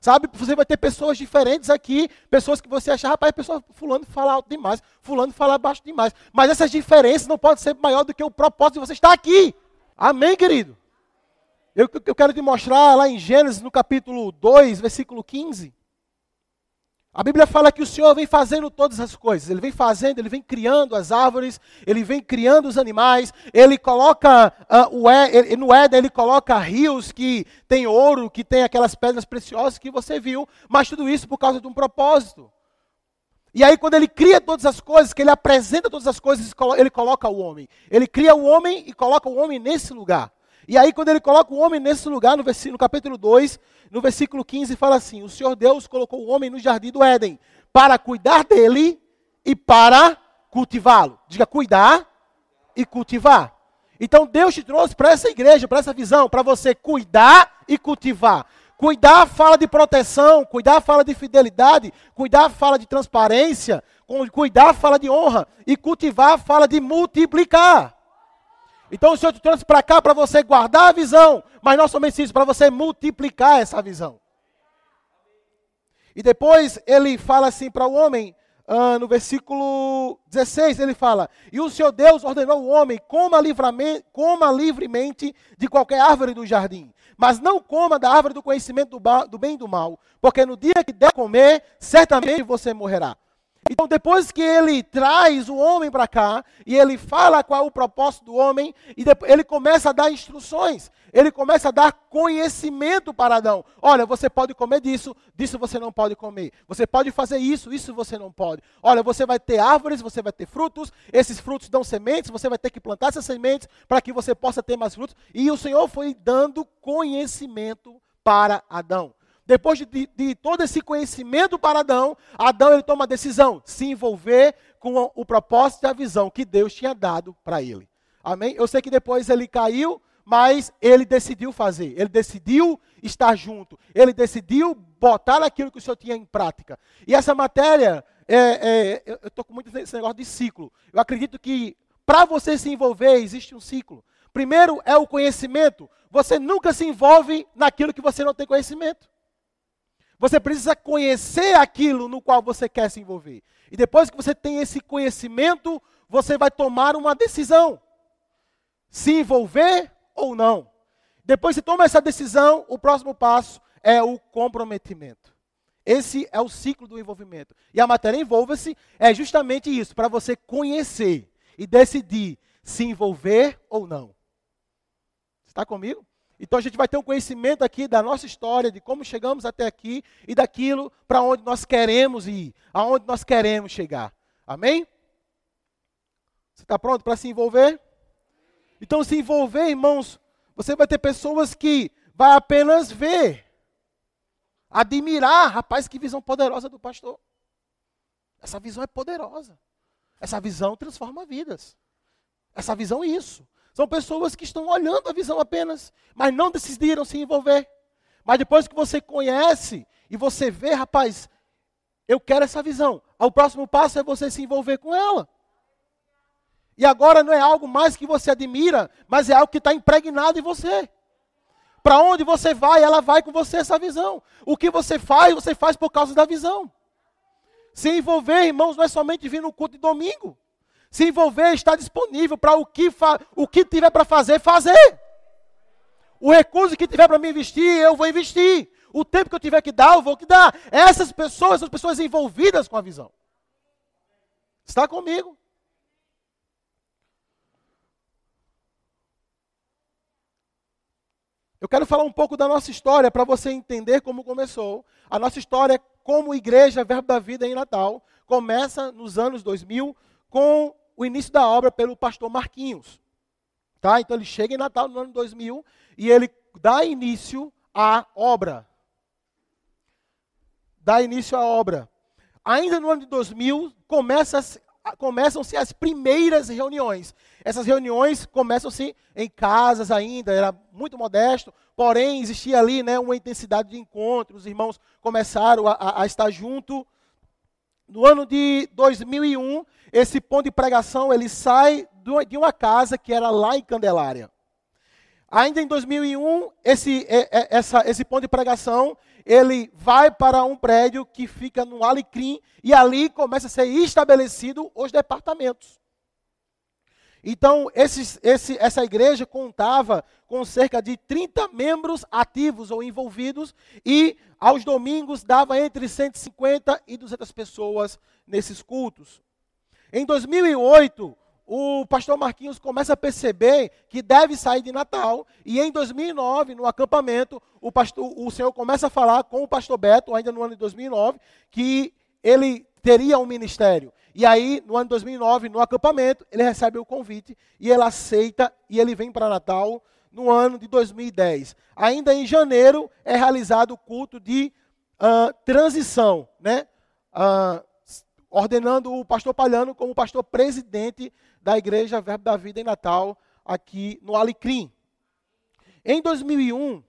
Sabe, você vai ter pessoas diferentes aqui, pessoas que você achar, rapaz, pessoa fulano fala alto demais, fulano fala baixo demais. Mas essas diferenças não podem ser maior do que o propósito de você estar aqui. Amém, querido? Eu, eu quero te mostrar lá em Gênesis, no capítulo 2, versículo 15. A Bíblia fala que o Senhor vem fazendo todas as coisas. Ele vem fazendo, ele vem criando as árvores, ele vem criando os animais. Ele coloca uh, o ele, no Éden ele coloca rios que tem ouro, que tem aquelas pedras preciosas que você viu. Mas tudo isso por causa de um propósito. E aí quando ele cria todas as coisas, que ele apresenta todas as coisas, ele coloca o homem. Ele cria o homem e coloca o homem nesse lugar. E aí, quando ele coloca o homem nesse lugar, no, no capítulo 2, no versículo 15, fala assim: O Senhor Deus colocou o homem no jardim do Éden para cuidar dele e para cultivá-lo. Diga, cuidar e cultivar. Então Deus te trouxe para essa igreja, para essa visão, para você cuidar e cultivar. Cuidar fala de proteção, cuidar fala de fidelidade, cuidar fala de transparência, cuidar fala de honra e cultivar fala de multiplicar. Então o Senhor te trouxe para cá para você guardar a visão, mas não somente isso, para você multiplicar essa visão. E depois ele fala assim para o homem, uh, no versículo 16, ele fala: E o Senhor Deus ordenou o homem, coma, coma livremente de qualquer árvore do jardim, mas não coma da árvore do conhecimento do, do bem e do mal, porque no dia que der comer, certamente você morrerá. Então, depois que ele traz o homem para cá, e ele fala qual é o propósito do homem, e depois, ele começa a dar instruções, ele começa a dar conhecimento para Adão. Olha, você pode comer disso, disso você não pode comer. Você pode fazer isso, isso você não pode. Olha, você vai ter árvores, você vai ter frutos, esses frutos dão sementes, você vai ter que plantar essas sementes para que você possa ter mais frutos. E o Senhor foi dando conhecimento para Adão. Depois de, de, todo esse conhecimento para Adão, Adão ele toma a decisão, se envolver com o, o propósito e a visão que Deus tinha dado para ele. Amém? Eu sei que depois ele caiu, mas ele decidiu fazer, ele decidiu estar junto, ele decidiu botar aquilo que o Senhor tinha em prática. E essa matéria, é, é, eu estou com muito esse negócio de ciclo. Eu acredito que para você se envolver, existe um ciclo. Primeiro é o conhecimento. Você nunca se envolve naquilo que você não tem conhecimento. Você precisa conhecer aquilo no qual você quer se envolver. E depois que você tem esse conhecimento, você vai tomar uma decisão: se envolver ou não. Depois que toma essa decisão, o próximo passo é o comprometimento. Esse é o ciclo do envolvimento. E a matéria envolva-se é justamente isso, para você conhecer e decidir se envolver ou não. Está comigo? Então a gente vai ter um conhecimento aqui da nossa história, de como chegamos até aqui e daquilo para onde nós queremos ir, aonde nós queremos chegar. Amém? Você está pronto para se envolver? Então, se envolver, irmãos, você vai ter pessoas que vai apenas ver, admirar, rapaz, que visão poderosa do pastor. Essa visão é poderosa. Essa visão transforma vidas. Essa visão é isso. São pessoas que estão olhando a visão apenas, mas não decidiram se envolver. Mas depois que você conhece e você vê, rapaz, eu quero essa visão. O próximo passo é você se envolver com ela. E agora não é algo mais que você admira, mas é algo que está impregnado em você. Para onde você vai, ela vai com você essa visão. O que você faz, você faz por causa da visão. Se envolver, irmãos, não é somente vir no culto de domingo. Se envolver, estar disponível para o que, o que tiver para fazer, fazer. O recurso que tiver para me investir, eu vou investir. O tempo que eu tiver que dar, eu vou que dar. Essas pessoas são pessoas envolvidas com a visão. Está comigo? Eu quero falar um pouco da nossa história para você entender como começou. A nossa história como igreja Verbo da Vida em Natal começa nos anos 2000 com o início da obra pelo pastor Marquinhos. Tá? Então ele chega em Natal no ano 2000 e ele dá início à obra. Dá início à obra. Ainda no ano de 2000 começa começam-se as primeiras reuniões. Essas reuniões começam-se em casas ainda, era muito modesto, porém existia ali né, uma intensidade de encontro, os irmãos começaram a, a estar junto. No ano de 2001, esse ponto de pregação ele sai de uma casa que era lá em Candelária. Ainda em 2001, esse, essa, esse ponto de pregação ele vai para um prédio que fica no Alecrim e ali começa a ser estabelecido os departamentos. Então, esses, esse, essa igreja contava com cerca de 30 membros ativos ou envolvidos e aos domingos dava entre 150 e 200 pessoas nesses cultos. Em 2008, o pastor Marquinhos começa a perceber que deve sair de Natal, e em 2009, no acampamento, o, pastor, o Senhor começa a falar com o pastor Beto, ainda no ano de 2009, que ele teria um ministério. E aí, no ano de 2009, no acampamento, ele recebe o convite e ele aceita e ele vem para Natal no ano de 2010. Ainda em janeiro é realizado o culto de uh, transição, né? Uh, ordenando o pastor Palhano como pastor presidente da Igreja Verbo da Vida em Natal, aqui no Alecrim. Em 2001, uh,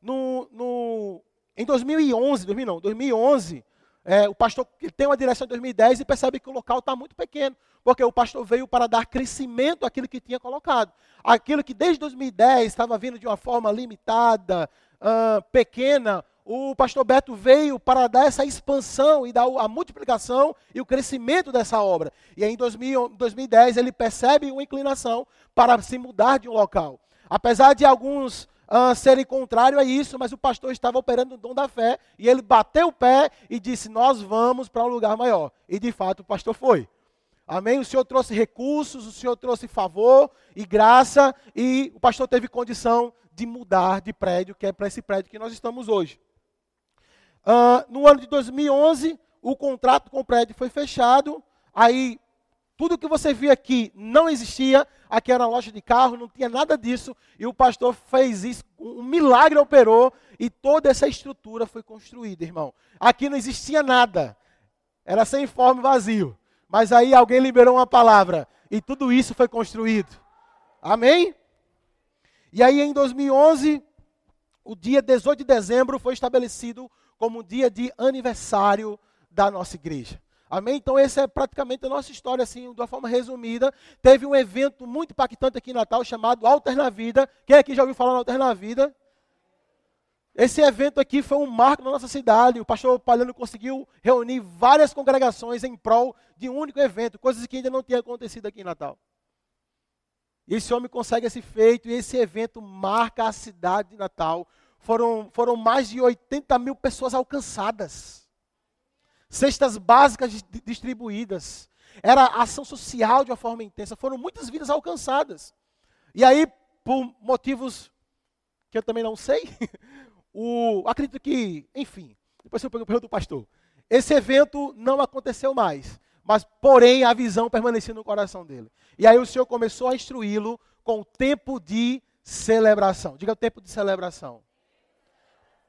no, no, em 2011, 2000 não, 2011, é, o pastor tem uma direção em 2010 e percebe que o local está muito pequeno, porque o pastor veio para dar crescimento àquilo que tinha colocado. Aquilo que desde 2010 estava vindo de uma forma limitada, uh, pequena, o pastor Beto veio para dar essa expansão e dar a multiplicação e o crescimento dessa obra. E aí, em 2010 ele percebe uma inclinação para se mudar de um local. Apesar de alguns uh, serem a isso, mas o pastor estava operando o dom da fé e ele bateu o pé e disse: Nós vamos para um lugar maior. E de fato o pastor foi. Amém? O Senhor trouxe recursos, o Senhor trouxe favor e graça, e o pastor teve condição de mudar de prédio, que é para esse prédio que nós estamos hoje. Uh, no ano de 2011, o contrato com o prédio foi fechado. Aí, tudo que você viu aqui não existia. Aqui era loja de carro, não tinha nada disso. E o pastor fez isso, um milagre operou e toda essa estrutura foi construída, irmão. Aqui não existia nada. Era sem forma vazio. Mas aí alguém liberou uma palavra e tudo isso foi construído. Amém? E aí em 2011, o dia 18 de dezembro foi estabelecido como dia de aniversário da nossa igreja. Amém? Então, essa é praticamente a nossa história, assim, de uma forma resumida. Teve um evento muito impactante aqui em Natal chamado Alterna Vida. Quem aqui já ouviu falar no Alterna Vida? Esse evento aqui foi um marco na nossa cidade. O pastor Palhano conseguiu reunir várias congregações em prol de um único evento, coisas que ainda não tinham acontecido aqui em Natal. E esse homem consegue esse feito, e esse evento marca a cidade de Natal foram, foram mais de 80 mil pessoas alcançadas. Cestas básicas distribuídas. Era ação social de uma forma intensa. Foram muitas vidas alcançadas. E aí, por motivos que eu também não sei, o, acredito que, enfim, depois eu pergunto do pastor. Esse evento não aconteceu mais. Mas, porém, a visão permanecia no coração dele. E aí o Senhor começou a instruí-lo com o tempo de celebração. Diga o tempo de celebração.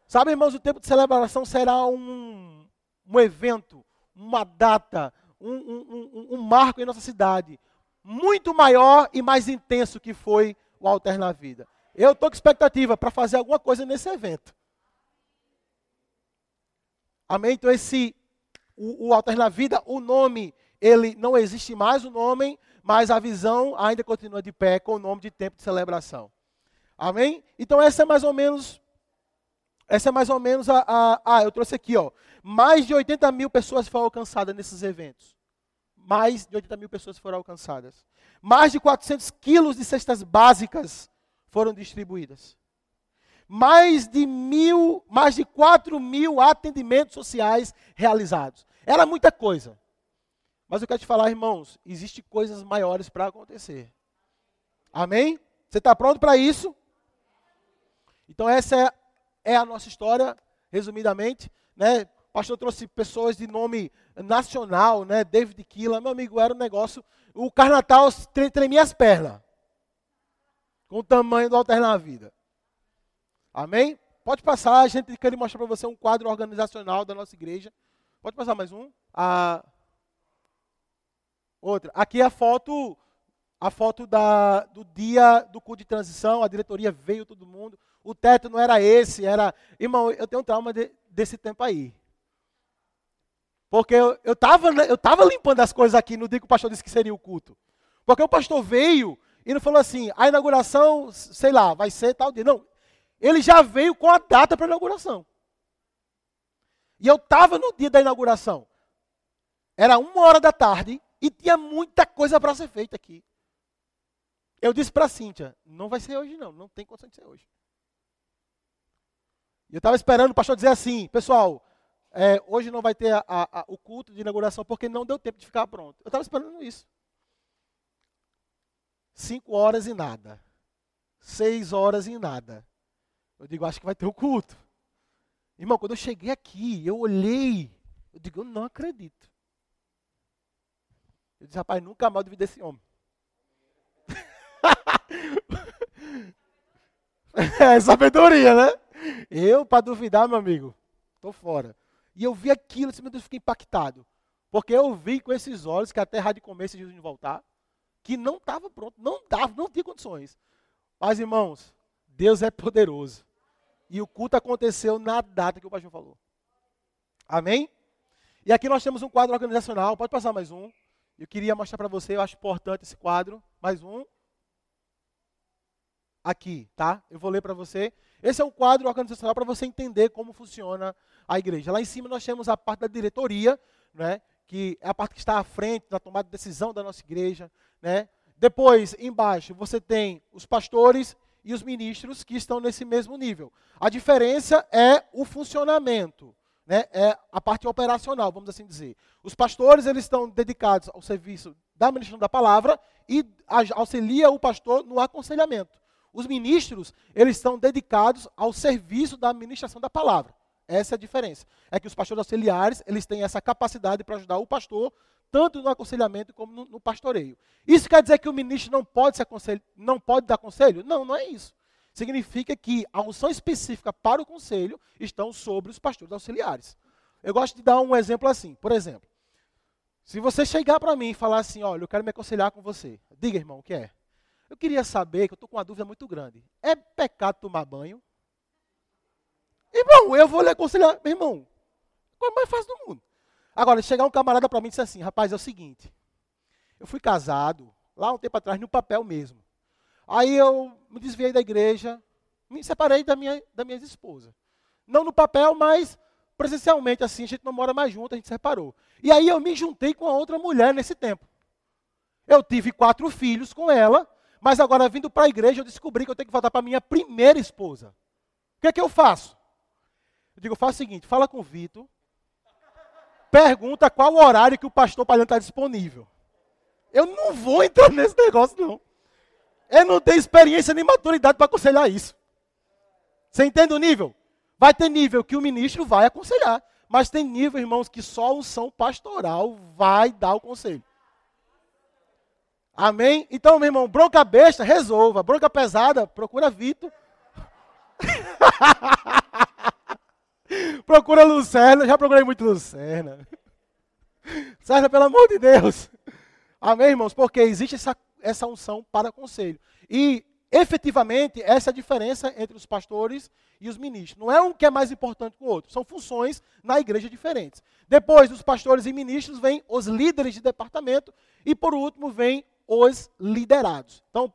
Sabe, irmãos, o tempo de celebração será um, um evento, uma data, um, um, um, marco em nossa cidade, muito maior e mais intenso que foi o Alter na Vida. Eu estou com expectativa para fazer alguma coisa nesse evento. Amém? Então, esse, o, o Alter na Vida, o nome, ele não existe mais o nome, mas a visão ainda continua de pé com o nome de tempo de celebração. Amém? Então, essa é mais ou menos essa é mais ou menos a, a. Ah, eu trouxe aqui, ó. Mais de 80 mil pessoas foram alcançadas nesses eventos. Mais de 80 mil pessoas foram alcançadas. Mais de 400 quilos de cestas básicas foram distribuídas. Mais de mil, mais de 4 mil atendimentos sociais realizados. Era muita coisa. Mas eu quero te falar, irmãos, existem coisas maiores para acontecer. Amém? Você está pronto para isso? Então essa é é a nossa história, resumidamente. Né? Pastor trouxe pessoas de nome nacional, né? David Killa, meu amigo, era um negócio. O Carnatal tremia as pernas. Com o tamanho do Alter na Vida. Amém? Pode passar, a gente quer mostrar para você um quadro organizacional da nossa igreja. Pode passar mais um? A... Outra. Aqui é a foto, a foto da, do dia do culto de transição. A diretoria veio, todo mundo. O teto não era esse, era. Irmão, eu tenho um trauma de, desse tempo aí. Porque eu estava eu tava limpando as coisas aqui no dia que o pastor disse que seria o culto. Porque o pastor veio e não falou assim, a inauguração, sei lá, vai ser tal dia. Não. ele já veio com a data para a inauguração. E eu estava no dia da inauguração. Era uma hora da tarde e tinha muita coisa para ser feita aqui. Eu disse para a Cíntia, não vai ser hoje não, não tem condição de ser hoje. E eu estava esperando o pastor dizer assim, pessoal, é, hoje não vai ter a, a, o culto de inauguração porque não deu tempo de ficar pronto. Eu estava esperando isso. Cinco horas e nada. Seis horas e nada. Eu digo, acho que vai ter o culto. Irmão, quando eu cheguei aqui, eu olhei, eu digo, eu não acredito. Eu disse, rapaz, nunca mais duvidei desse homem. é sabedoria, né? Eu, para duvidar, meu amigo, tô fora. E eu vi aquilo, assim, meu Deus, fiquei impactado. Porque eu vi com esses olhos que a terra de comer se Jesus voltar, que não estava pronto, não dava, não tinha condições. Mas, irmãos, Deus é poderoso. E o culto aconteceu na data que o pastor falou. Amém? E aqui nós temos um quadro organizacional. Pode passar mais um. Eu queria mostrar para você, eu acho importante esse quadro. Mais um. Aqui, tá? Eu vou ler para você. Esse é um quadro organizacional para você entender como funciona a igreja. Lá em cima nós temos a parte da diretoria, né, que é a parte que está à frente da tomada de decisão da nossa igreja. Né? Depois, embaixo, você tem os pastores e os ministros que estão nesse mesmo nível. A diferença é o funcionamento, né? é a parte operacional, vamos assim dizer. Os pastores eles estão dedicados ao serviço da ministração da palavra e auxilia o pastor no aconselhamento. Os ministros, eles estão dedicados ao serviço da administração da palavra. Essa é a diferença. É que os pastores auxiliares, eles têm essa capacidade para ajudar o pastor, tanto no aconselhamento como no, no, pastoreio. Isso quer dizer que o ministro não pode, se não pode dar conselho? Não, não é isso. Significa que a unção específica para o conselho estão sobre os pastores auxiliares. Eu gosto de dar um exemplo assim. Por exemplo, se você chegar para mim e falar assim, olha, eu quero me aconselhar com você. Diga, irmão, o que é? Eu queria saber, que eu estou com uma dúvida muito grande. É pecado tomar banho? Irmão, eu vou lhe aconselhar. Meu irmão, qual é o mais fácil do mundo? Agora, chegar um camarada para mim e dizer assim, rapaz, é o seguinte. Eu fui casado, lá um tempo atrás, no papel mesmo. Aí eu me desviei da igreja, me separei da minha, da minha esposa. Não no papel, mas presencialmente, assim, a gente não mora mais junto, a gente separou. E aí eu me juntei com a outra mulher nesse tempo. Eu tive quatro filhos com ela, mas agora, vindo para a igreja, eu descobri que eu tenho que voltar para minha primeira esposa. O que é que eu faço? Eu digo, faça o seguinte, fala com o Vitor, pergunta qual o horário que o pastor Palhano está disponível. Eu não vou entrar nesse negócio, não. Eu não tenho experiência nem maturidade para aconselhar isso. Você entende o nível? Vai ter nível que o ministro vai aconselhar. Mas tem nível, irmãos, que só a unção pastoral vai dar o conselho. Amém? Então, meu irmão, bronca besta, resolva. Bronca pesada, procura Vitor. procura Lucerna, já procurei muito Lucerna. Lucerna, pelo amor de Deus. Amém, irmãos? Porque existe essa, essa unção para conselho. E, efetivamente, essa é a diferença entre os pastores e os ministros. Não é um que é mais importante que o outro. São funções na igreja diferentes. Depois dos pastores e ministros, vêm os líderes de departamento. E, por último, vem os liderados. Então,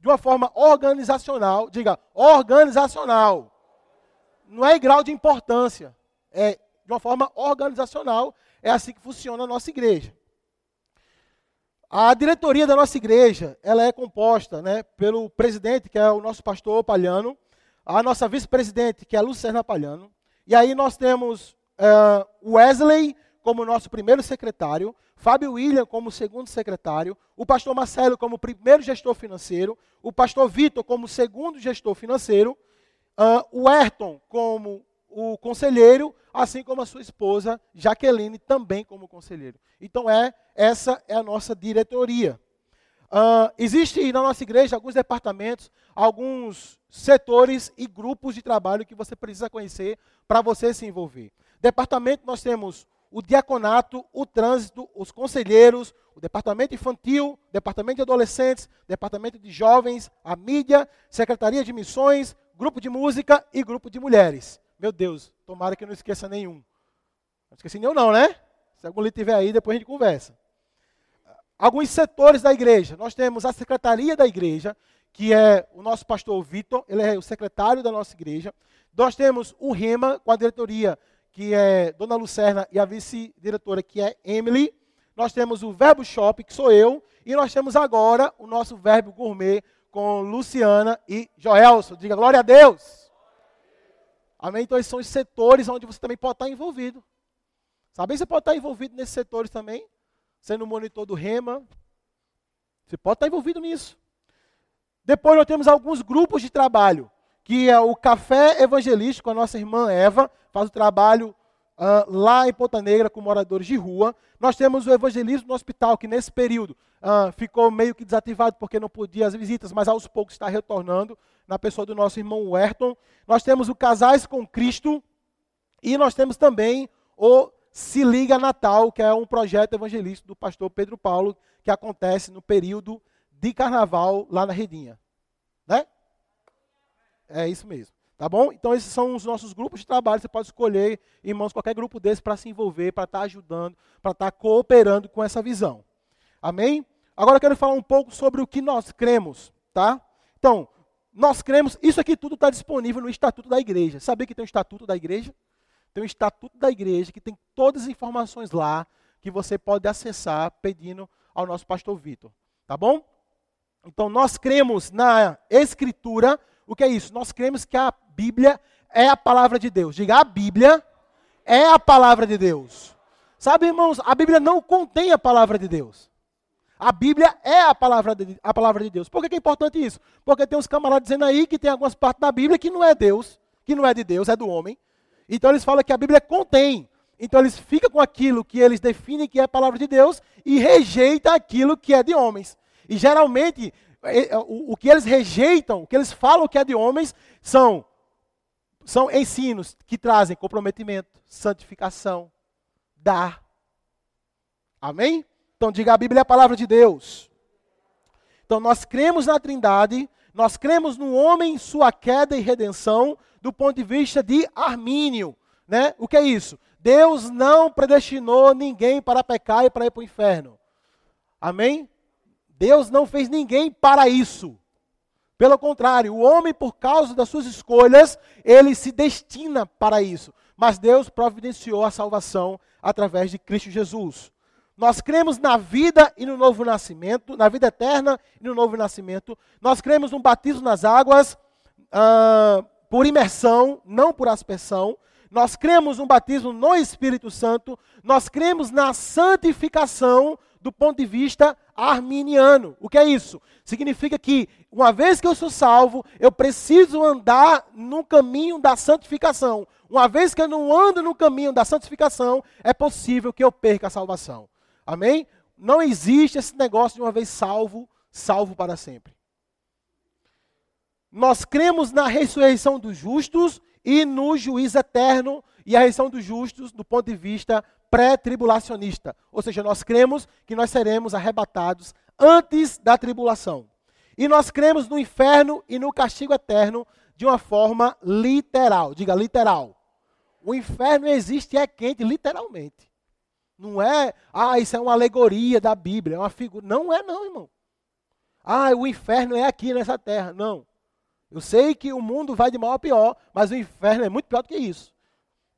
de uma forma organizacional, diga organizacional. Não é grau de importância, é de uma forma organizacional, é assim que funciona a nossa igreja. A diretoria da nossa igreja, ela é composta né, pelo presidente, que é o nosso pastor Palhano, a nossa vice-presidente, que é a Lucerna Palhano, e aí nós temos uh, Wesley como nosso primeiro secretário, Fábio William como segundo secretário, o pastor Marcelo como primeiro gestor financeiro, o pastor Vitor como segundo gestor financeiro, uh, o Ayrton como o conselheiro, assim como a sua esposa Jaqueline também como conselheiro. Então é essa é a nossa diretoria. Uh, existe na nossa igreja alguns departamentos, alguns setores e grupos de trabalho que você precisa conhecer para você se envolver. Departamento nós temos o diaconato, o trânsito, os conselheiros, o departamento infantil, departamento de adolescentes, departamento de jovens, a mídia, secretaria de missões, grupo de música e grupo de mulheres. Meu Deus, tomara que eu não esqueça nenhum. Não esqueci nenhum não, né? Se algum ali tiver aí, depois a gente conversa. Alguns setores da igreja. Nós temos a secretaria da igreja, que é o nosso pastor Vitor, ele é o secretário da nossa igreja. Nós temos o Rema, com a diretoria, que é Dona Lucerna, e a vice-diretora, que é Emily. Nós temos o Verbo Shop, que sou eu. E nós temos agora o nosso Verbo Gourmet, com Luciana e Joelson. Diga glória a Deus. Amém? Então, esses são os setores onde você também pode estar envolvido. Sabe? Você pode estar envolvido nesses setores também, sendo monitor do Rema. Você pode estar envolvido nisso. Depois nós temos alguns grupos de trabalho, que é o Café Evangelístico, a nossa irmã Eva, faz o trabalho uh, lá em Ponta Negra com moradores de rua. Nós temos o evangelismo no hospital, que nesse período uh, ficou meio que desativado porque não podia as visitas, mas aos poucos está retornando, na pessoa do nosso irmão Werton. Nós temos o Casais com Cristo e nós temos também o Se Liga Natal, que é um projeto evangelístico do pastor Pedro Paulo, que acontece no período de carnaval lá na Redinha. Né? É isso mesmo. Tá bom? Então, esses são os nossos grupos de trabalho. Você pode escolher, irmãos, qualquer grupo desse para se envolver, para estar tá ajudando, para estar tá cooperando com essa visão. Amém? Agora eu quero falar um pouco sobre o que nós cremos, tá? Então, nós cremos, isso aqui tudo está disponível no Estatuto da Igreja. Sabia que tem o Estatuto da Igreja? Tem o Estatuto da Igreja que tem todas as informações lá que você pode acessar pedindo ao nosso pastor Vitor. Tá bom? Então, nós cremos na Escritura. O que é isso? Nós cremos que a Bíblia é a palavra de Deus. Diga, a Bíblia é a palavra de Deus. Sabe, irmãos, a Bíblia não contém a palavra de Deus. A Bíblia é a palavra de, a palavra de Deus. Por que é importante isso? Porque tem uns camaradas dizendo aí que tem algumas partes da Bíblia que não é Deus, que não é de Deus, é do homem. Então eles falam que a Bíblia contém. Então eles ficam com aquilo que eles definem que é a palavra de Deus e rejeitam aquilo que é de homens. E geralmente é, o, o que eles rejeitam, o que eles falam que é de homens, são são ensinos que trazem comprometimento, santificação, dar. Amém? Então diga a Bíblia é a palavra de Deus. Então nós cremos na Trindade, nós cremos no homem, sua queda e redenção, do ponto de vista de Armínio. Né? O que é isso? Deus não predestinou ninguém para pecar e para ir para o inferno. Amém? Deus não fez ninguém para isso. Pelo contrário, o homem, por causa das suas escolhas, ele se destina para isso. Mas Deus providenciou a salvação através de Cristo Jesus. Nós cremos na vida e no novo nascimento, na vida eterna e no novo nascimento. Nós cremos no batismo nas águas uh, por imersão, não por aspersão. Nós cremos no batismo no Espírito Santo. Nós cremos na santificação do ponto de vista arminiano. O que é isso? Significa que, uma vez que eu sou salvo, eu preciso andar no caminho da santificação. Uma vez que eu não ando no caminho da santificação, é possível que eu perca a salvação. Amém? Não existe esse negócio de uma vez salvo, salvo para sempre. Nós cremos na ressurreição dos justos e no juízo eterno e a ressurreição dos justos do ponto de vista pré-tribulacionista. Ou seja, nós cremos que nós seremos arrebatados antes da tribulação. E nós cremos no inferno e no castigo eterno de uma forma literal. Diga literal. O inferno existe e é quente, literalmente. Não é, ah, isso é uma alegoria da Bíblia, é uma figura. Não é, não, irmão. Ah, o inferno é aqui nessa terra. Não. Eu sei que o mundo vai de mal a pior, mas o inferno é muito pior do que isso.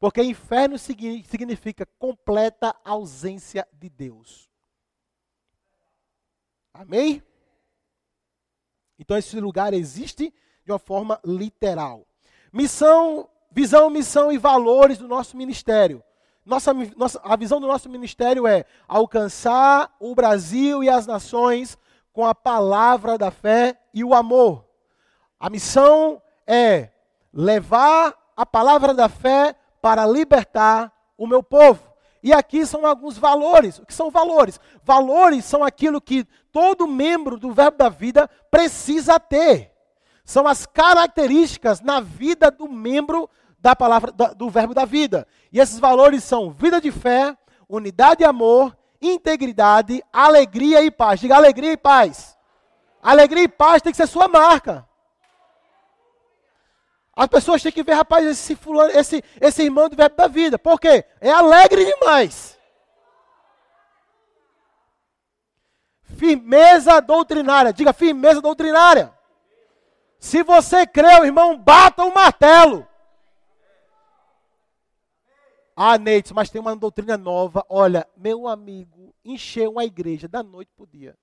Porque inferno significa completa ausência de Deus. Amém? Então esse lugar existe de uma forma literal. Missão, visão, missão e valores do nosso ministério. Nossa, nossa, a visão do nosso ministério é alcançar o Brasil e as nações com a palavra da fé e o amor. A missão é levar a palavra da fé para libertar o meu povo. E aqui são alguns valores. O que são valores? Valores são aquilo que todo membro do Verbo da Vida precisa ter. São as características na vida do membro da palavra do Verbo da Vida. E esses valores são vida de fé, unidade e amor, integridade, alegria e paz. Diga alegria e paz. Alegria e paz tem que ser sua marca. As pessoas têm que ver, rapaz, esse, fulano, esse, esse irmão do verbo da vida. Por quê? É alegre demais. Firmeza doutrinária. Diga firmeza doutrinária. Se você creu, irmão, bata o martelo. Ah, Neitz, mas tem uma doutrina nova. Olha, meu amigo, encheu a igreja da noite para o dia.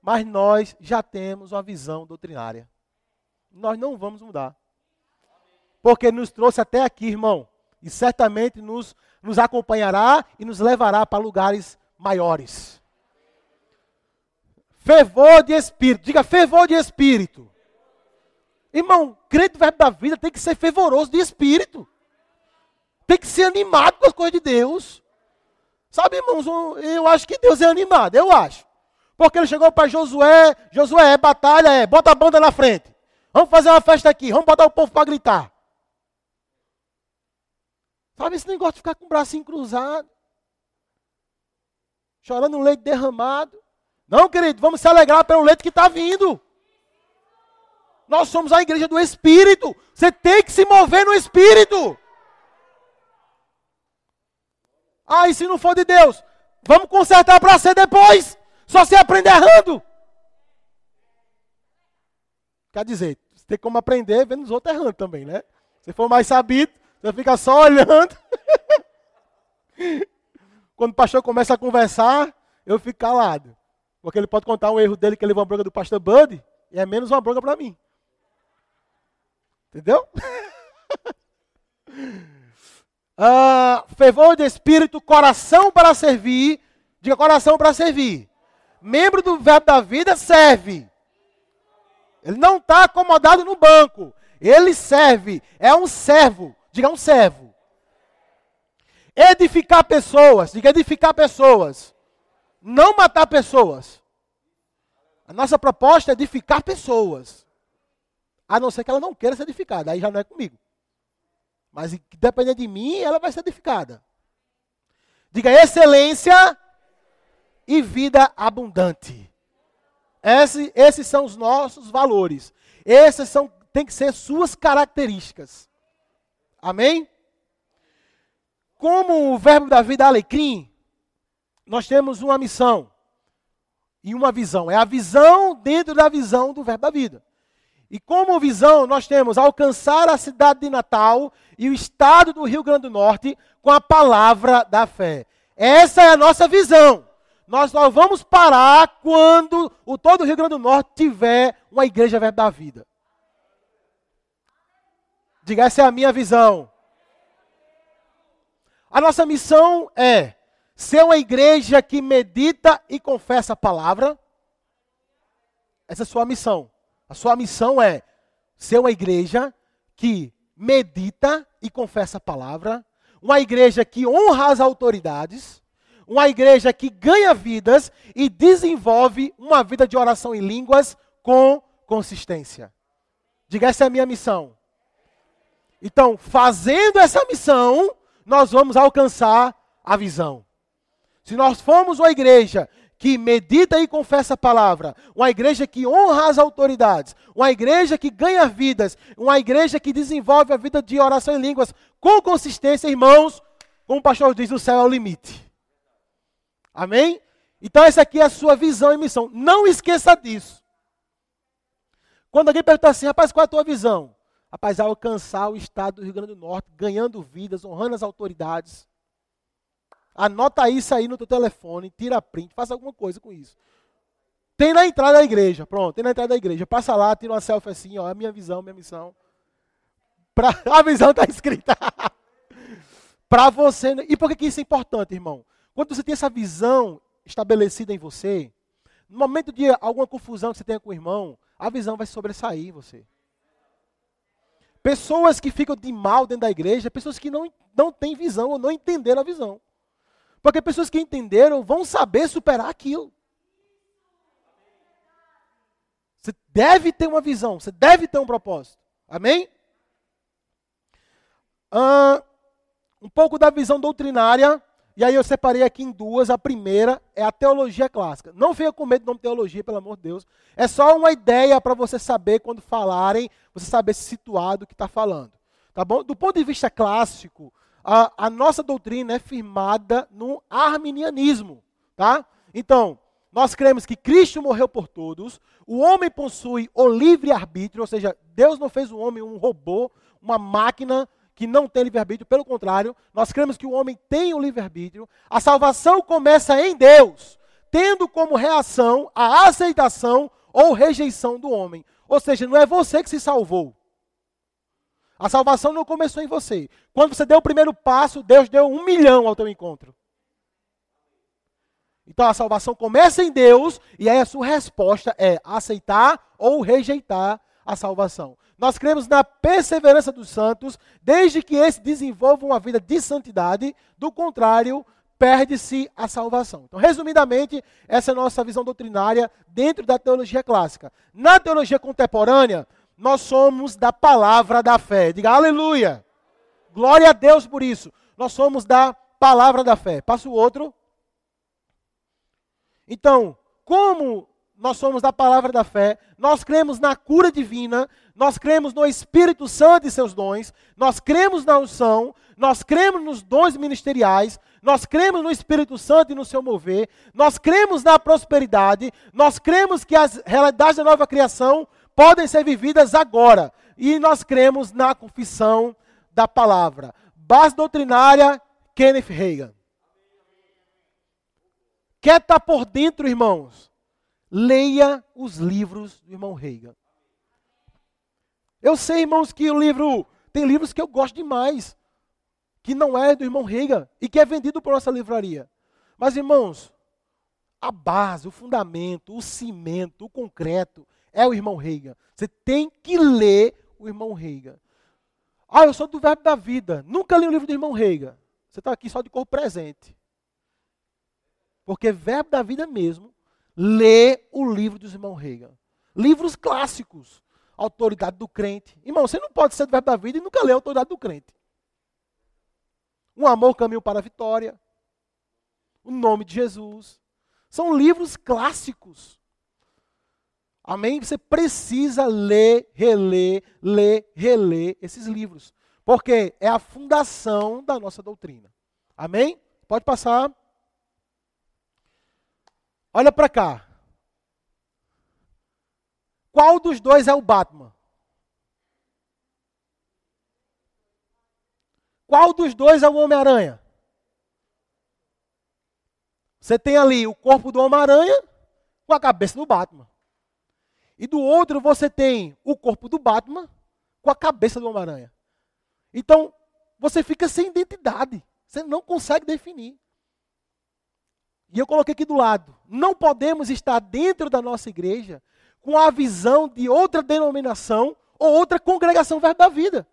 Mas nós já temos uma visão doutrinária. Nós não vamos mudar. Porque nos trouxe até aqui, irmão. E certamente nos, nos acompanhará e nos levará para lugares maiores. Fervor de espírito. Diga fervor de espírito. Irmão, crente do verbo da vida tem que ser fervoroso de espírito. Tem que ser animado com as coisas de Deus. Sabe, irmãos, eu acho que Deus é animado, eu acho. Porque ele chegou para Josué, Josué, é batalha, é, bota a banda na frente. Vamos fazer uma festa aqui, vamos botar o povo para gritar. Sabe esse negócio de ficar com o bracinho cruzado? Chorando um leite derramado. Não, querido, vamos se alegrar pelo leite que está vindo. Nós somos a igreja do Espírito. Você tem que se mover no Espírito. Ah, e se não for de Deus? Vamos consertar para ser depois. Só se aprender errando. Quer dizer, você tem como aprender vendo os outros errando também, né? Se for mais sabido, você fica só olhando. Quando o pastor começa a conversar, eu fico calado. Porque ele pode contar um erro dele que ele levou uma bronca do pastor Bud, e é menos uma bronca para mim. Entendeu? ah, fervor de espírito, coração para servir. Diga coração para servir. Membro do verbo da vida serve. Ele não está acomodado no banco. Ele serve. É um servo. Diga um servo. Edificar pessoas. Diga edificar pessoas. Não matar pessoas. A nossa proposta é edificar pessoas. A não ser que ela não queira ser edificada. Aí já não é comigo. Mas dependendo de mim, ela vai ser edificada. Diga excelência e vida abundante. Esse, esses são os nossos valores. Esses são, tem que ser suas características. Amém? Como o verbo da vida alecrim, nós temos uma missão e uma visão. É a visão dentro da visão do verbo da vida. E como visão, nós temos alcançar a cidade de Natal e o estado do Rio Grande do Norte com a palavra da fé. Essa é a nossa visão. Nós só vamos parar quando o todo o Rio Grande do Norte tiver uma igreja verbo da vida. Diga, essa é a minha visão. A nossa missão é ser uma igreja que medita e confessa a palavra. Essa é a sua missão. A sua missão é ser uma igreja que medita e confessa a palavra, uma igreja que honra as autoridades, uma igreja que ganha vidas e desenvolve uma vida de oração em línguas com consistência. Diga, essa é a minha missão. Então, fazendo essa missão, nós vamos alcançar a visão. Se nós formos uma igreja que medita e confessa a palavra, uma igreja que honra as autoridades, uma igreja que ganha vidas, uma igreja que desenvolve a vida de oração em línguas com consistência, irmãos, como o pastor diz, o céu é o limite. Amém? Então, essa aqui é a sua visão e missão. Não esqueça disso. Quando alguém pergunta assim, rapaz, qual é a tua visão? Rapaz, alcançar o estado do Rio Grande do Norte, ganhando vidas, honrando as autoridades. Anota isso aí no teu telefone, tira print, faça alguma coisa com isso. Tem na entrada da igreja, pronto, tem na entrada da igreja. Passa lá, tira uma selfie assim, ó, é a minha visão, minha missão. Pra, a visão está escrita. Para você. E por que, que isso é importante, irmão? Quando você tem essa visão estabelecida em você, no momento de alguma confusão que você tenha com o irmão, a visão vai sobressair você. Pessoas que ficam de mal dentro da igreja, pessoas que não, não têm visão ou não entenderam a visão. Porque pessoas que entenderam vão saber superar aquilo. Você deve ter uma visão, você deve ter um propósito. Amém? Um pouco da visão doutrinária, e aí eu separei aqui em duas. A primeira é a teologia clássica. Não venha com medo do nome teologia, pelo amor de Deus. É só uma ideia para você saber quando falarem, você saber se situar do que está falando. Tá bom? Do ponto de vista clássico, a, a nossa doutrina é firmada no arminianismo. Tá? Então, nós cremos que Cristo morreu por todos, o homem possui o livre-arbítrio, ou seja, Deus não fez o homem um robô, uma máquina que não tem livre-arbítrio, pelo contrário, nós cremos que o homem tem o livre-arbítrio. A salvação começa em Deus, tendo como reação a aceitação ou rejeição do homem. Ou seja, não é você que se salvou. A salvação não começou em você. Quando você deu o primeiro passo, Deus deu um milhão ao teu encontro. Então a salvação começa em Deus e aí a sua resposta é aceitar ou rejeitar a salvação. Nós cremos na perseverança dos santos, desde que eles desenvolvam uma vida de santidade, do contrário, perde-se a salvação. Então, resumidamente, essa é a nossa visão doutrinária dentro da teologia clássica. Na teologia contemporânea, nós somos da palavra da fé. Diga aleluia. Glória a Deus por isso. Nós somos da palavra da fé. Passa o outro. Então, como nós somos da palavra da fé, nós cremos na cura divina, nós cremos no Espírito Santo e seus dons, nós cremos na unção, nós cremos nos dons ministeriais, nós cremos no Espírito Santo e no seu mover, nós cremos na prosperidade, nós cremos que as realidades da nova criação podem ser vividas agora, e nós cremos na confissão da palavra. Base doutrinária, Kenneth Reagan. Quer estar tá por dentro, irmãos? Leia os livros do irmão Reagan. Eu sei, irmãos, que o livro. Tem livros que eu gosto demais, que não é do irmão Reagan e que é vendido por nossa livraria. Mas, irmãos, a base, o fundamento, o cimento, o concreto é o irmão Reagan. Você tem que ler o irmão Reagan. Ah, eu sou do Verbo da Vida. Nunca li o livro do irmão Reagan. Você está aqui só de corpo presente. Porque verbo da vida mesmo, lê o livro dos irmãos Reagan. Livros clássicos. Autoridade do crente. Irmão, você não pode ser do verbo da vida e nunca ler a autoridade do crente. Um amor, caminho para a vitória. O nome de Jesus. São livros clássicos. Amém? Você precisa ler, reler, ler, reler esses livros. Porque é a fundação da nossa doutrina. Amém? Pode passar. Olha para cá. Qual dos dois é o Batman? Qual dos dois é o Homem-Aranha? Você tem ali o corpo do Homem-Aranha com a cabeça do Batman. E do outro você tem o corpo do Batman com a cabeça do Homem-Aranha. Então, você fica sem identidade. Você não consegue definir. E eu coloquei aqui do lado. Não podemos estar dentro da nossa igreja com a visão de outra denominação ou outra congregação da vida.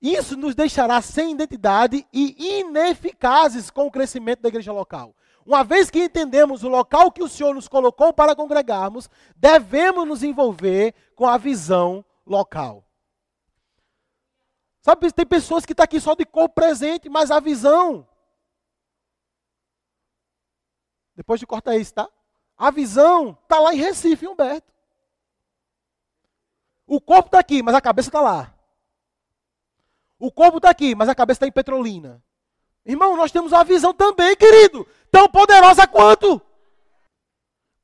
Isso nos deixará sem identidade e ineficazes com o crescimento da igreja local. Uma vez que entendemos o local que o Senhor nos colocou para congregarmos, devemos nos envolver com a visão local. Sabe, tem pessoas que estão tá aqui só de corpo presente, mas a visão. Depois de cortar isso, tá? A visão está lá em Recife, Humberto. O corpo está aqui, mas a cabeça está lá. O corpo está aqui, mas a cabeça está em Petrolina. Irmão, nós temos uma visão também, querido, tão poderosa quanto.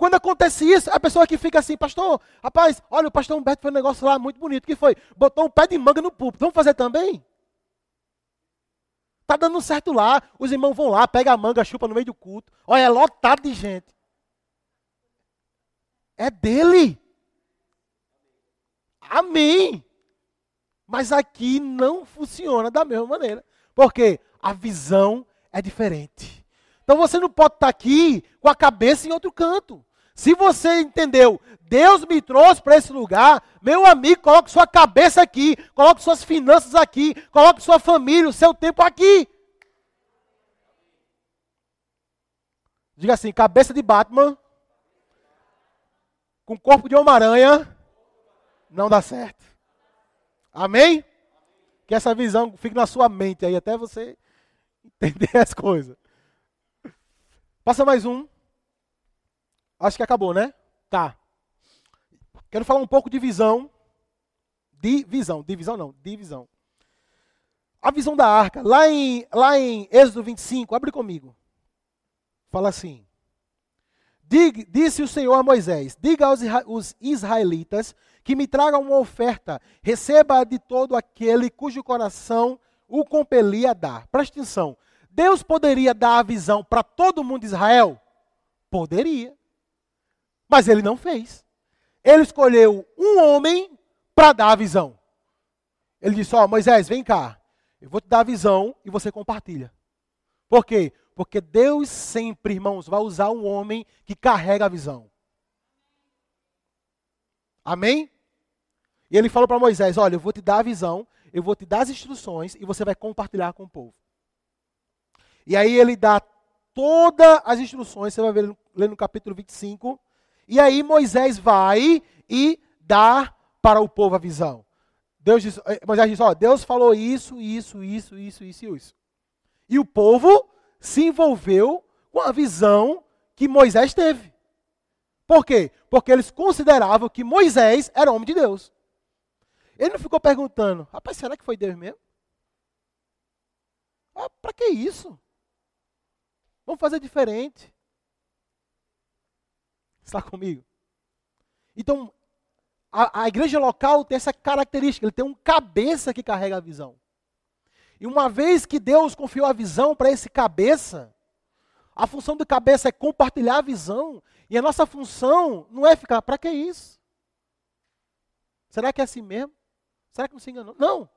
Quando acontece isso, a pessoa que fica assim, pastor, rapaz, olha, o pastor Humberto fez um negócio lá muito bonito. Que foi? Botou um pé de manga no púlpito. Vamos fazer também? Tá dando certo lá. Os irmãos vão lá, pega a manga, chupa no meio do culto. Olha, é lotado de gente. É dele. Amém. Mas aqui não funciona da mesma maneira. Porque a visão é diferente. Então você não pode estar aqui com a cabeça em outro canto. Se você entendeu, Deus me trouxe para esse lugar, meu amigo, coloque sua cabeça aqui, coloque suas finanças aqui, coloque sua família, o seu tempo aqui. Diga assim: cabeça de Batman com corpo de Homem-Aranha não dá certo. Amém? Que essa visão fique na sua mente aí até você entender as coisas. Passa mais um. Acho que acabou, né? Tá. Quero falar um pouco de visão. Divisão. Divisão não, divisão. A visão da arca. Lá em, lá em Êxodo 25, abre comigo. fala assim: Diga, Disse o Senhor a Moisés: Diga aos os israelitas que me tragam uma oferta, receba de todo aquele cujo coração o compelia a dar. Presta atenção. Deus poderia dar a visão para todo mundo de Israel? Poderia. Mas ele não fez. Ele escolheu um homem para dar a visão. Ele disse: Ó, oh, Moisés, vem cá. Eu vou te dar a visão e você compartilha. Por quê? Porque Deus sempre, irmãos, vai usar um homem que carrega a visão. Amém? E ele falou para Moisés: Olha, eu vou te dar a visão, eu vou te dar as instruções e você vai compartilhar com o povo. E aí ele dá todas as instruções, você vai ver ler no capítulo 25. E aí Moisés vai e dá para o povo a visão. Deus diz, eh, Moisés diz: Ó, Deus falou isso, isso, isso, isso, isso e isso. E o povo se envolveu com a visão que Moisés teve. Por quê? Porque eles consideravam que Moisés era homem de Deus. Ele não ficou perguntando, rapaz, será que foi Deus mesmo? Ah, para que isso? Vamos fazer diferente. Está comigo? Então, a, a, igreja local tem essa característica, ele tem um cabeça que carrega a visão. E uma vez que Deus confiou a visão para esse cabeça, a função do cabeça é compartilhar a visão, e a nossa função não é ficar, para que isso? Será que é assim mesmo? Será que não se enganou? Não.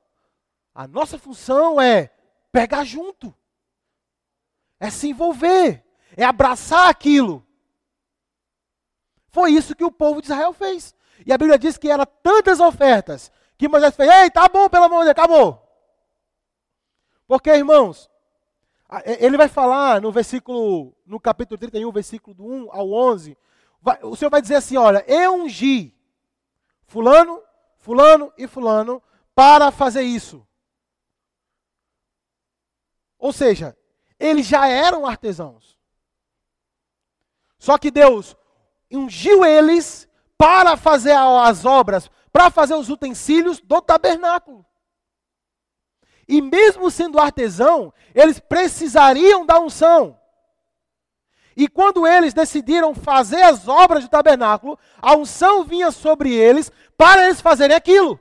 A nossa função é pegar junto, é se envolver, é abraçar aquilo. Foi isso que o povo de Israel fez. E a Bíblia diz que eram tantas ofertas que Moisés fez: Ei, tá bom, pelo amor de Deus, acabou. Porque, irmãos, ele vai falar no versículo, no capítulo 31, versículo do 1 ao 11, vai, o Senhor vai dizer assim, olha, eu ungi fulano, fulano e fulano para fazer isso. Ou seja, eles já eram artesãos. Só que Deus ungiu eles para fazer as obras, para fazer os utensílios do tabernáculo. E mesmo sendo artesão, eles precisariam da unção. E quando eles decidiram fazer as obras do tabernáculo, a unção vinha sobre eles para eles fazerem aquilo.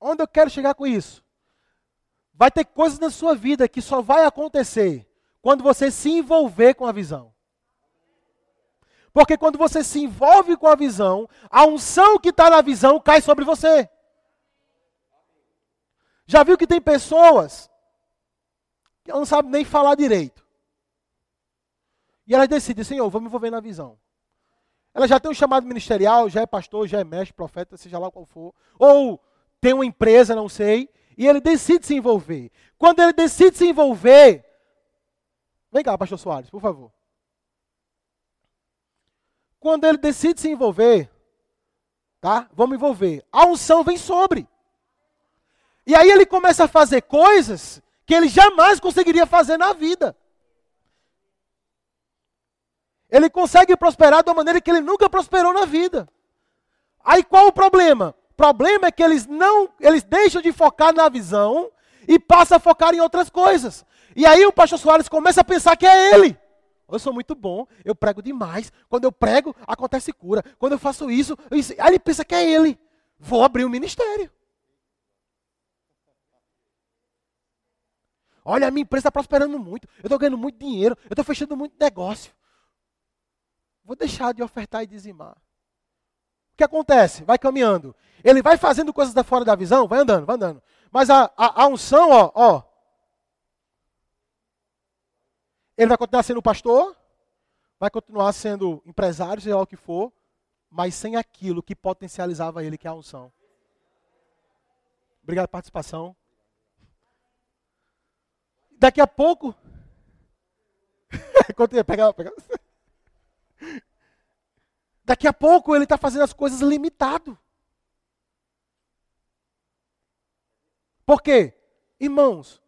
Onde eu quero chegar com isso? Vai ter coisas na sua vida que só vai acontecer quando você se envolver com a visão. Porque quando você se envolve com a visão, a unção que está na visão cai sobre você. Já viu que tem pessoas que não sabem nem falar direito. E elas decidem, Senhor, vou me envolver na visão. Ela já tem um chamado ministerial, já é pastor, já é mestre, profeta, seja lá qual for. Ou tem uma empresa, não sei. E ele decide se envolver. Quando ele decide se envolver. Vem cá, pastor Soares, por favor. Quando ele decide se envolver, tá? Vamos envolver. A unção vem sobre. E aí ele começa a fazer coisas que ele jamais conseguiria fazer na vida. Ele consegue prosperar de uma maneira que ele nunca prosperou na vida. Aí qual o problema? O problema é que eles não, eles deixam de focar na visão e passam a focar em outras coisas. E aí o pastor Soares começa a pensar que é ele. Eu sou muito bom, eu prego demais. Quando eu prego, acontece cura. Quando eu faço isso, eu... aí ele pensa que é ele. Vou abrir um ministério. Olha, a minha empresa está prosperando muito. Eu estou ganhando muito dinheiro. Eu estou fechando muito negócio. Vou deixar de ofertar e dizimar. O que acontece? Vai caminhando. Ele vai fazendo coisas da fora da visão, vai andando, vai andando. Mas a, a, a unção, ó, ó. Ele vai continuar sendo pastor, vai continuar sendo empresário, seja lá o que for, mas sem aquilo que potencializava ele, que é a unção. Obrigado pela participação. Daqui a pouco. pegar, pegar. Daqui a pouco ele está fazendo as coisas limitado. Por quê? Irmãos,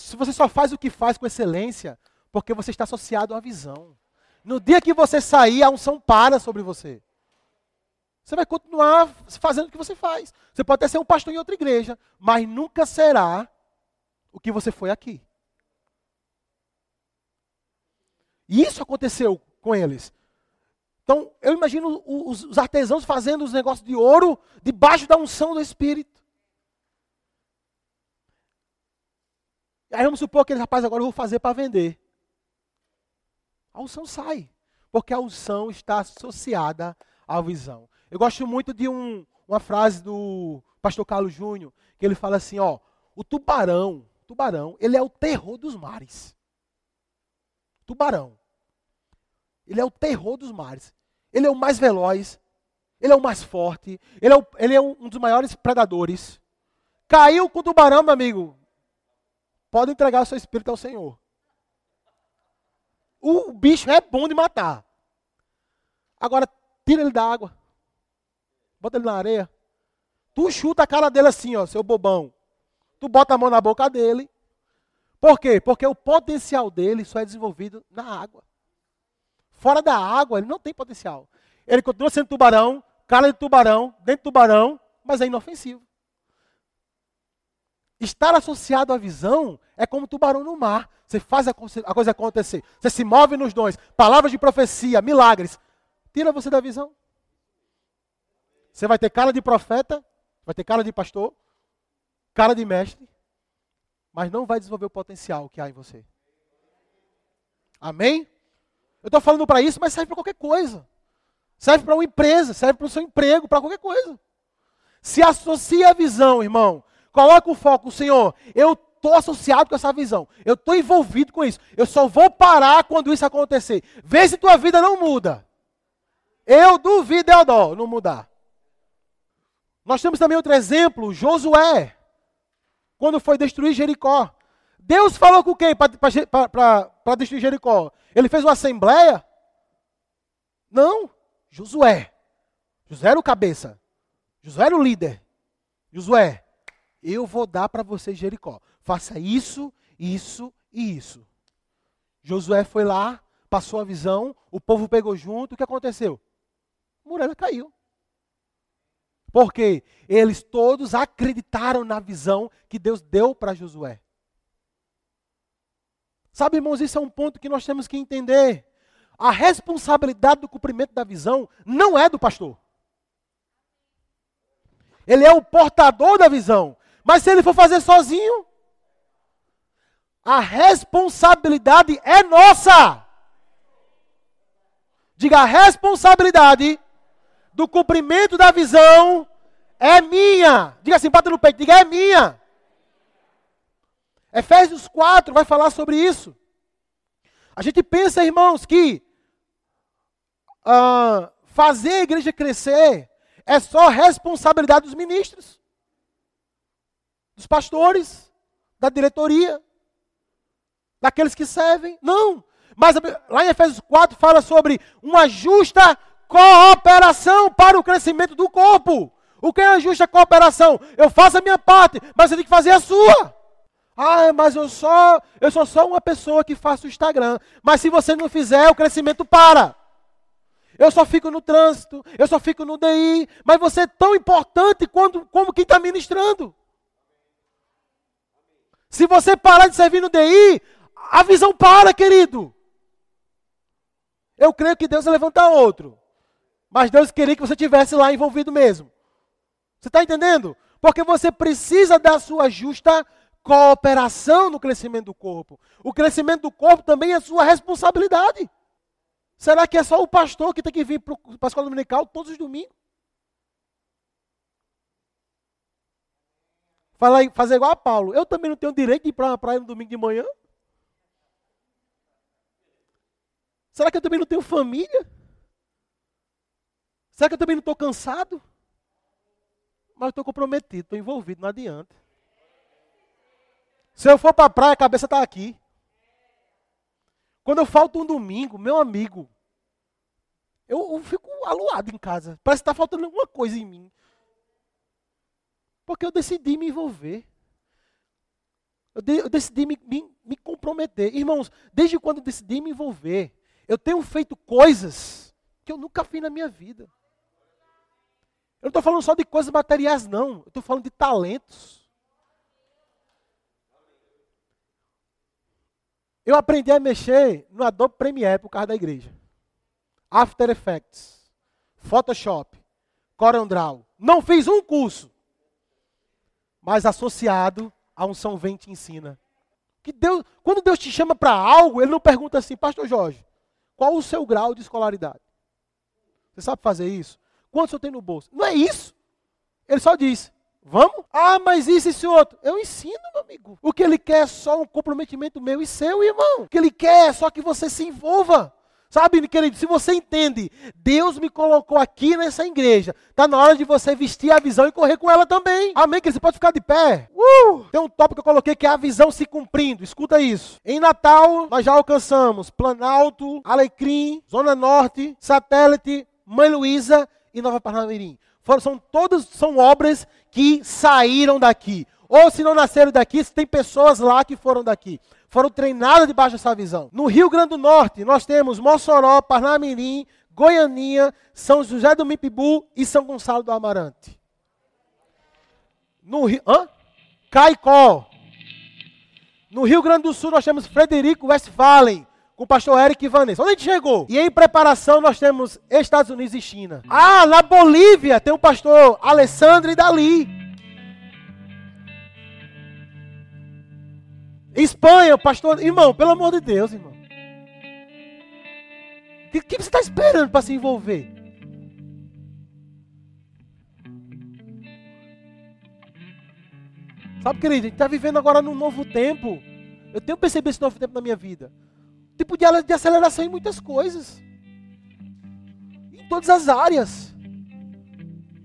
se você só faz o que faz com excelência, porque você está associado à visão. No dia que você sair, a unção para sobre você. Você vai continuar fazendo o que você faz. Você pode até ser um pastor em outra igreja, mas nunca será o que você foi aqui. E isso aconteceu com eles. Então, eu imagino os artesãos fazendo os negócios de ouro debaixo da unção do Espírito. Aí vamos supor que eles, rapaz, agora eu vou fazer para vender. A unção sai. Porque a unção está associada à visão. Eu gosto muito de um, uma frase do pastor Carlos Júnior, que ele fala assim, ó, o tubarão, tubarão, ele é o terror dos mares. Tubarão. Ele é o terror dos mares. Ele é o mais veloz, ele é o mais forte, ele é, o, ele é um dos maiores predadores. Caiu com o tubarão, meu amigo. Pode entregar o seu espírito ao Senhor. O bicho é bom de matar. Agora, tira ele da água. Bota ele na areia. Tu chuta a cara dele assim, ó, seu bobão. Tu bota a mão na boca dele. Por quê? Porque o potencial dele só é desenvolvido na água. Fora da água, ele não tem potencial. Ele continua sendo tubarão, cara de tubarão, dentro de tubarão, mas é inofensivo. Estar associado à visão é como tubarão no mar. Você faz a coisa acontecer. Você se move nos dons. Palavras de profecia, milagres. Tira você da visão. Você vai ter cara de profeta, vai ter cara de pastor, cara de mestre, mas não vai desenvolver o potencial que há em você. Amém? Eu estou falando para isso, mas serve para qualquer coisa. Serve para uma empresa, serve para o seu emprego, para qualquer coisa. Se associa a visão, irmão. Coloca o foco, Senhor. Eu estou associado com essa visão. Eu estou envolvido com isso. Eu só vou parar quando isso acontecer. Vê se tua vida não muda. Eu duvido, Eudó, não mudar. Nós temos também outro exemplo, Josué, quando foi destruir Jericó. Deus falou com quem para destruir Jericó? Ele fez uma assembleia? Não, Josué. Josué era o cabeça. Josué era o líder. Josué, eu vou dar para você Jericó. Faça isso, isso e isso. Josué foi lá, passou a visão, o povo pegou junto, o que aconteceu? A muralha caiu. Porque eles todos acreditaram na visão que Deus deu para Josué. Sabe, irmãos, isso é um ponto que nós temos que entender. A responsabilidade do cumprimento da visão não é do pastor. Ele é o portador da visão. Mas se ele for fazer sozinho, a responsabilidade é nossa. Diga, a responsabilidade do cumprimento da visão é minha. Diga assim, bata no peito, diga, é minha. Efésios 4 vai falar sobre isso. A gente pensa, irmãos, que uh, fazer a igreja crescer é só responsabilidade dos ministros, dos pastores, da diretoria, daqueles que servem. Não. Mas lá em Efésios 4 fala sobre uma justa cooperação para o crescimento do corpo. O que é a justa cooperação? Eu faço a minha parte, mas você tem que fazer a sua. Ah, mas eu só, eu sou só uma pessoa que faço o Instagram. Mas se você não fizer, o crescimento para. Eu só fico no trânsito, eu só fico no DI, mas você é tão importante quanto, como quem está ministrando. Se você parar de servir no DI, a visão para, querido. Eu creio que Deus vai levantar outro. Mas Deus queria que você tivesse lá envolvido mesmo. Você está entendendo? Porque você precisa da sua justa cooperação no crescimento do corpo. O crescimento do corpo também é sua responsabilidade. Será que é só o pastor que tem que vir para a escola dominical todos os domingos? Fala, fazer igual a Paulo. Eu também não tenho direito de ir para uma praia no domingo de manhã? Será que eu também não tenho família? Será que eu também não estou cansado? Mas estou comprometido, estou envolvido, não adianta. Se eu for para a praia, a cabeça está aqui. Quando eu falto um domingo, meu amigo, eu, eu fico aluado em casa. Parece que está faltando alguma coisa em mim. Porque eu decidi me envolver. Eu, de, eu decidi me, me, me, comprometer. Irmãos, desde quando eu decidi me envolver, eu tenho feito coisas que eu nunca fiz na minha vida. Eu não estou falando só de coisas materiais, não. Eu estou falando de talentos. Eu aprendi a mexer no Adobe Premiere por causa da igreja. After Effects, Photoshop, CorelDRAW. Não fiz um curso, mas associado a um São Vem te ensina. Que Deus, quando Deus te chama para algo, Ele não pergunta assim, Pastor Jorge, qual o seu grau de escolaridade? Você sabe fazer isso? Quanto você tem no bolso? Não é isso. Ele só diz, vamos? Ah, mas isso e esse outro. Eu ensino, meu amigo. O que ele quer é só um comprometimento meu e seu, irmão. O que ele quer é só que você se envolva. Sabe, querido, se você entende, Deus me colocou aqui nessa igreja. Está na hora de você vestir a visão e correr com ela também. Amém, querido? Você pode ficar de pé. Uh! Tem um tópico que eu coloquei que é a visão se cumprindo. Escuta isso. Em Natal, nós já alcançamos Planalto, Alecrim, Zona Norte, Satélite, Mãe Luísa e Nova Parnamirim. São todas são obras que saíram daqui. Ou se não nasceram daqui, tem pessoas lá que foram daqui foram treinadas debaixo dessa visão. No Rio Grande do Norte, nós temos Mossoró, Parnamirim, Goianinha, São José do Mipibu e São Gonçalo do Amarante. No Rio, hã? Caicó. No Rio Grande do Sul nós temos Frederico Westphalen, com o pastor Eric Vanessa. Onde a gente chegou? E em preparação nós temos Estados Unidos e China. Ah, na Bolívia tem o pastor Alessandro e Dali. Espanha, pastor. Irmão, pelo amor de Deus, irmão. O que, que, você está esperando para se envolver? Sabe, querido, a gente está vivendo agora num novo tempo. Eu tenho percebido esse novo tempo na minha vida. Tipo de, de aceleração em muitas coisas. Em todas as áreas.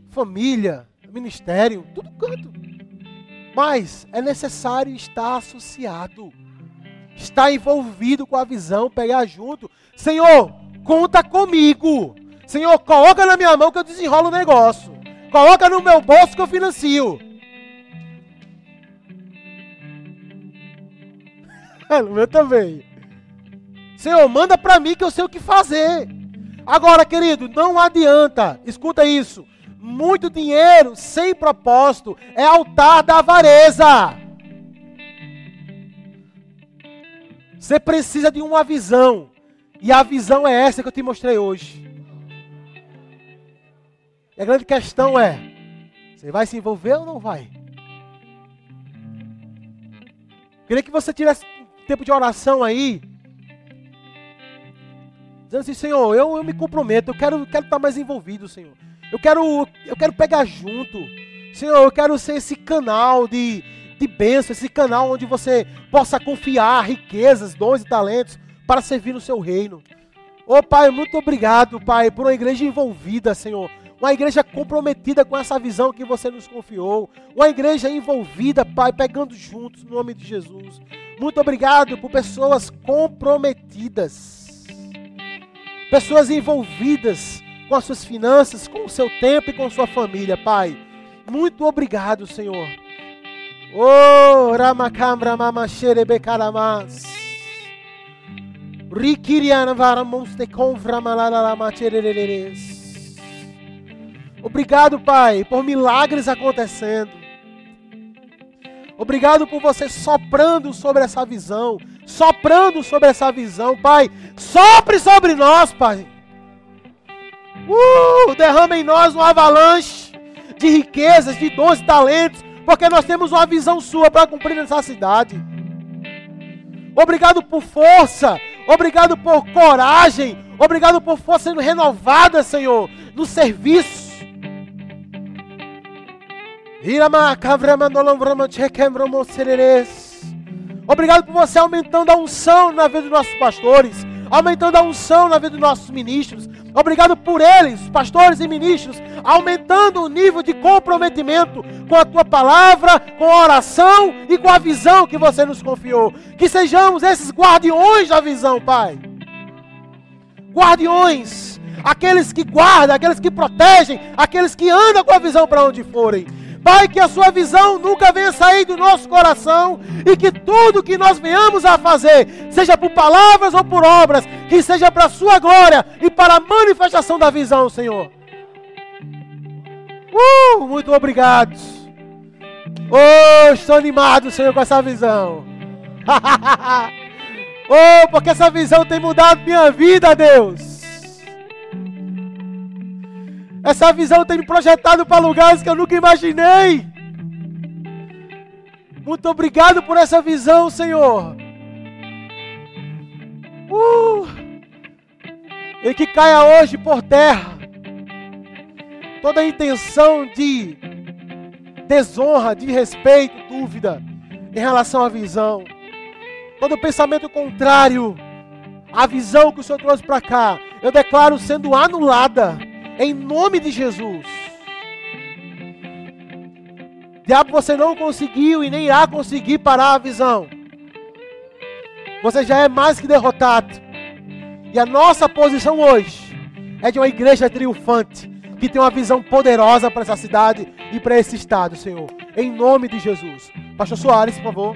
Família, ministério, tudo canto. Mas é necessário estar associado, estar envolvido com a visão, pegar junto. Senhor, conta comigo. Senhor, coloca na minha mão que eu desenrolo o negócio. Coloca no meu bolso que eu financio. no meu também. Senhor, manda para mim que eu sei o que fazer. Agora, querido, não adianta. Escuta isso muito dinheiro sem propósito é altar da avareza. Você precisa de uma visão. E a visão é essa que eu te mostrei hoje. E a grande questão é: você vai se envolver ou não vai? Queria que você tivesse tempo de oração aí. Dizendo assim, Senhor, eu, eu me comprometo, eu quero, quero estar mais envolvido, Senhor. Eu quero, eu quero pegar junto. Senhor, eu quero ser esse canal de, de bênção, esse canal onde você possa confiar riquezas, dons e talentos para servir no seu reino. Ô oh, Pai, muito obrigado, Pai, por uma igreja envolvida, Senhor. Uma igreja comprometida com essa visão que você nos confiou. Uma igreja envolvida, Pai, pegando juntos, no nome de Jesus. Muito obrigado por pessoas comprometidas. Pessoas envolvidas com as suas finanças, com o seu tempo e com sua família, Pai. Muito obrigado, Senhor. Oh, Ramakam Mama Xerebekaramas. Rikiriana Varamonstecom Vramalaramacherereres. Obrigado, Pai, por milagres acontecendo. Obrigado por você soprando sobre essa visão. Soprando sobre essa visão, Pai. Sopre sobre nós, Pai. Uh, derrama em nós um avalanche de riquezas, de dons e talentos, porque nós temos uma visão sua para cumprir essa cidade. Obrigado por força, obrigado por coragem, obrigado por força sendo renovada, Senhor, no serviço. Obrigado por você aumentando a unção na vida dos nossos pastores, aumentando a unção na vida dos nossos ministros, Obrigado por eles, pastores e ministros, aumentando o nível de comprometimento com a tua palavra, com a oração e com a visão que você nos confiou. Que sejamos esses guardiões da visão, Pai. Guardiões, aqueles que guardam, aqueles que protegem, aqueles que andam com a visão para onde forem. Pai, que a sua visão nunca venha sair do nosso coração e que tudo que nós venhamos a fazer, seja por palavras ou por obras, que seja para a sua glória e para a manifestação da visão, Senhor. Uh, muito obrigado. Oh, estou animado, Senhor, com essa visão. Oh, porque essa visão tem mudado minha vida, Deus. Essa visão tem me projetado para lugares que eu nunca imaginei. Muito obrigado por essa visão, Senhor. Uh, e que caia hoje por terra toda a intenção de desonra, de respeito, dúvida em relação à visão. Todo pensamento contrário à visão que o Senhor trouxe para cá, eu declaro sendo anulada em nome de Jesus. Diabo, você não conseguiu e nem irá conseguir parar a visão. Você já é mais que derrotado. E a nossa posição hoje é de uma igreja triunfante, que tem uma visão poderosa para essa cidade e para esse estado, Senhor. Em nome de Jesus. Pastor Soares, por favor.